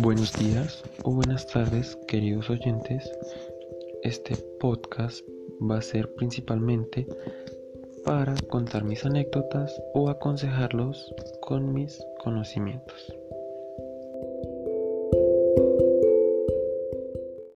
Buenos días o buenas tardes, queridos oyentes. Este podcast va a ser principalmente para contar mis anécdotas o aconsejarlos con mis conocimientos.